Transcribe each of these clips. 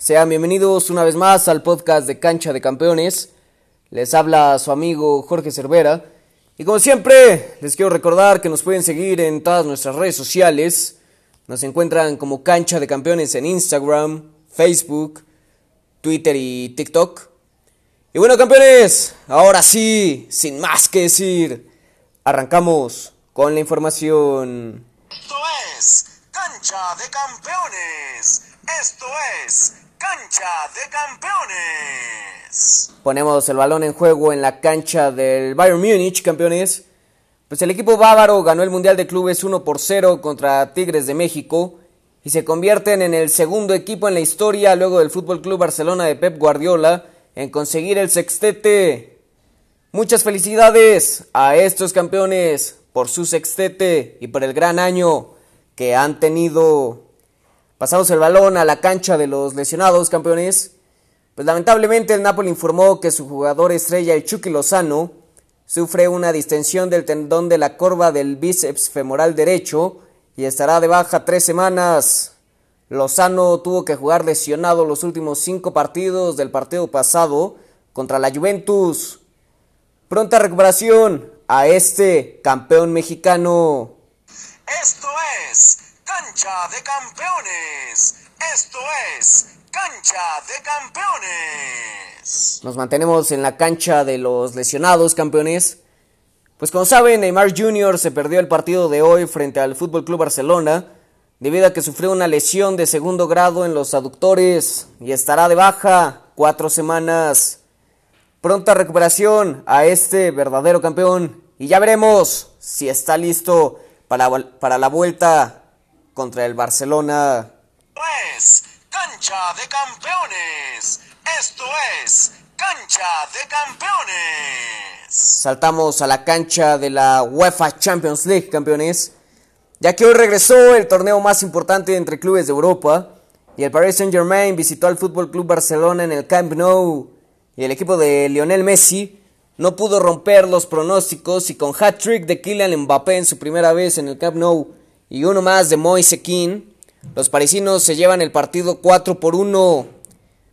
Sean bienvenidos una vez más al podcast de Cancha de Campeones. Les habla su amigo Jorge Cervera. Y como siempre, les quiero recordar que nos pueden seguir en todas nuestras redes sociales. Nos encuentran como Cancha de Campeones en Instagram, Facebook, Twitter y TikTok. Y bueno campeones, ahora sí, sin más que decir, arrancamos con la información. Esto es Cancha de Campeones. Esto es Cancha de Campeones. Ponemos el balón en juego en la cancha del Bayern Múnich, campeones. Pues el equipo bávaro ganó el Mundial de Clubes 1 por 0 contra Tigres de México y se convierten en el segundo equipo en la historia luego del Fútbol Club Barcelona de Pep Guardiola en conseguir el sextete. Muchas felicidades a estos campeones por su sextete y por el gran año que han tenido. Pasamos el balón a la cancha de los lesionados campeones. Pues lamentablemente el Napoli informó que su jugador estrella, el Chucky Lozano, sufre una distensión del tendón de la corva del bíceps femoral derecho y estará de baja tres semanas. Lozano tuvo que jugar lesionado los últimos cinco partidos del partido pasado contra la Juventus. Pronta recuperación a este campeón mexicano. Esto es Cancha de Campeones. Esto es Cancha de Campeones. Nos mantenemos en la cancha de los lesionados campeones. Pues como saben, Neymar Jr. se perdió el partido de hoy frente al Fútbol Club Barcelona debido a que sufrió una lesión de segundo grado en los aductores y estará de baja cuatro semanas. Pronta recuperación a este verdadero campeón y ya veremos si está listo para, para la vuelta contra el Barcelona. Es Cancha de Campeones. Esto es Cancha de Campeones. Saltamos a la cancha de la UEFA Champions League, campeones, ya que hoy regresó el torneo más importante entre clubes de Europa y el Paris Saint-Germain visitó al Fútbol Club Barcelona en el Camp Nou y el equipo de Lionel Messi no pudo romper los pronósticos y con hat-trick de Kylian Mbappé en su primera vez en el Camp Nou y uno más de Moise Kean, los parisinos se llevan el partido 4 por 1.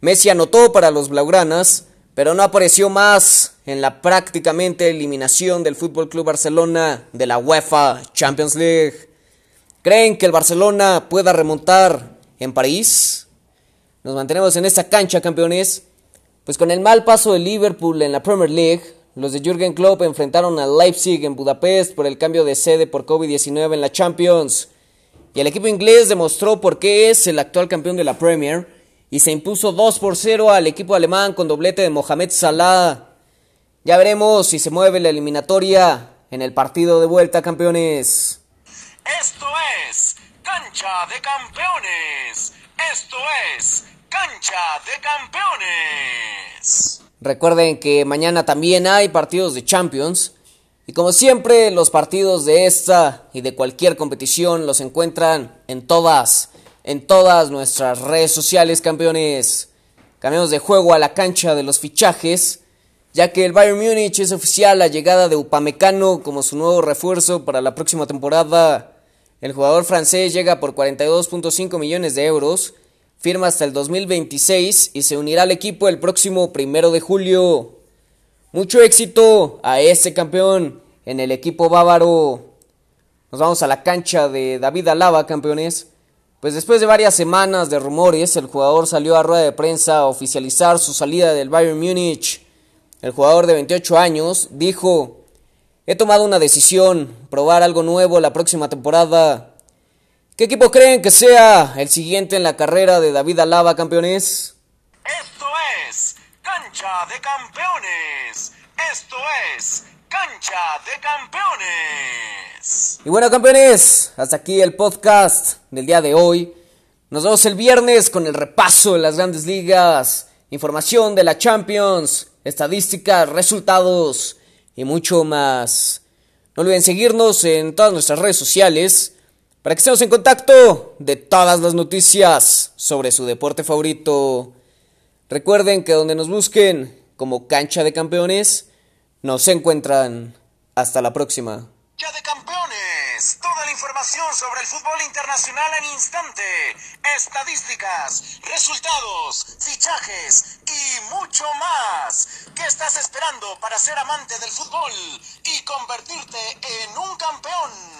Messi anotó para los blaugranas, pero no apareció más en la prácticamente eliminación del Fútbol Club Barcelona de la UEFA Champions League. ¿Creen que el Barcelona pueda remontar en París? Nos mantenemos en esta cancha, campeones. Pues con el mal paso de Liverpool en la Premier League, los de Jürgen Klopp enfrentaron al Leipzig en Budapest por el cambio de sede por COVID-19 en la Champions. Y el equipo inglés demostró por qué es el actual campeón de la Premier y se impuso 2 por 0 al equipo alemán con doblete de Mohamed Salah. Ya veremos si se mueve la eliminatoria en el partido de vuelta, campeones. Esto es Cancha de Campeones. Esto es Cancha de Campeones. Recuerden que mañana también hay partidos de Champions. Y como siempre, los partidos de esta y de cualquier competición los encuentran en todas, en todas nuestras redes sociales, campeones. Cambiamos de juego a la cancha de los fichajes, ya que el Bayern Múnich es oficial la llegada de Upamecano como su nuevo refuerzo para la próxima temporada. El jugador francés llega por 42.5 millones de euros firma hasta el 2026 y se unirá al equipo el próximo primero de julio. Mucho éxito a este campeón en el equipo bávaro. Nos vamos a la cancha de David Alaba, campeones. Pues después de varias semanas de rumores, el jugador salió a rueda de prensa a oficializar su salida del Bayern Múnich. El jugador de 28 años dijo, he tomado una decisión, probar algo nuevo la próxima temporada. ¿Qué equipo creen que sea el siguiente en la carrera de David Alaba, campeones? Esto es Cancha de Campeones. Esto es Cancha de Campeones. Y bueno, campeones, hasta aquí el podcast del día de hoy. Nos vemos el viernes con el repaso de las grandes ligas, información de la Champions, estadísticas, resultados y mucho más. No olviden seguirnos en todas nuestras redes sociales para que estemos en contacto de todas las noticias sobre su deporte favorito. Recuerden que donde nos busquen como cancha de campeones, nos encuentran. Hasta la próxima. Cancha de campeones. Toda la información sobre el fútbol internacional en instante. Estadísticas, resultados, fichajes y mucho más. ¿Qué estás esperando para ser amante del fútbol y convertirte en un campeón?